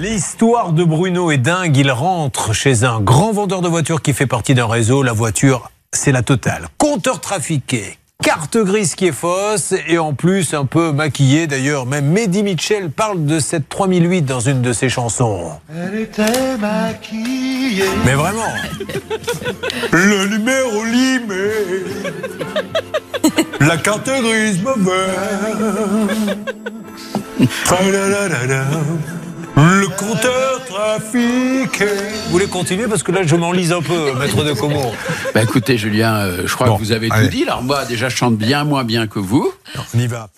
L'histoire de Bruno est dingue. Il rentre chez un grand vendeur de voitures qui fait partie d'un réseau. La voiture, c'est la totale. Compteur trafiqué, carte grise qui est fausse et en plus un peu maquillée. D'ailleurs, même Mehdi Mitchell parle de cette 3008 dans une de ses chansons. Elle était maquillée. Mais vraiment Le numéro limé La carte grise mauvaise Vous voulez continuer parce que là je m'enlise un peu, maître de Como. Bah écoutez, Julien, euh, je crois Bon, que vous avez allez. tout dit. Alors moi, déjà, je chante bien moins bien que vous. On y va.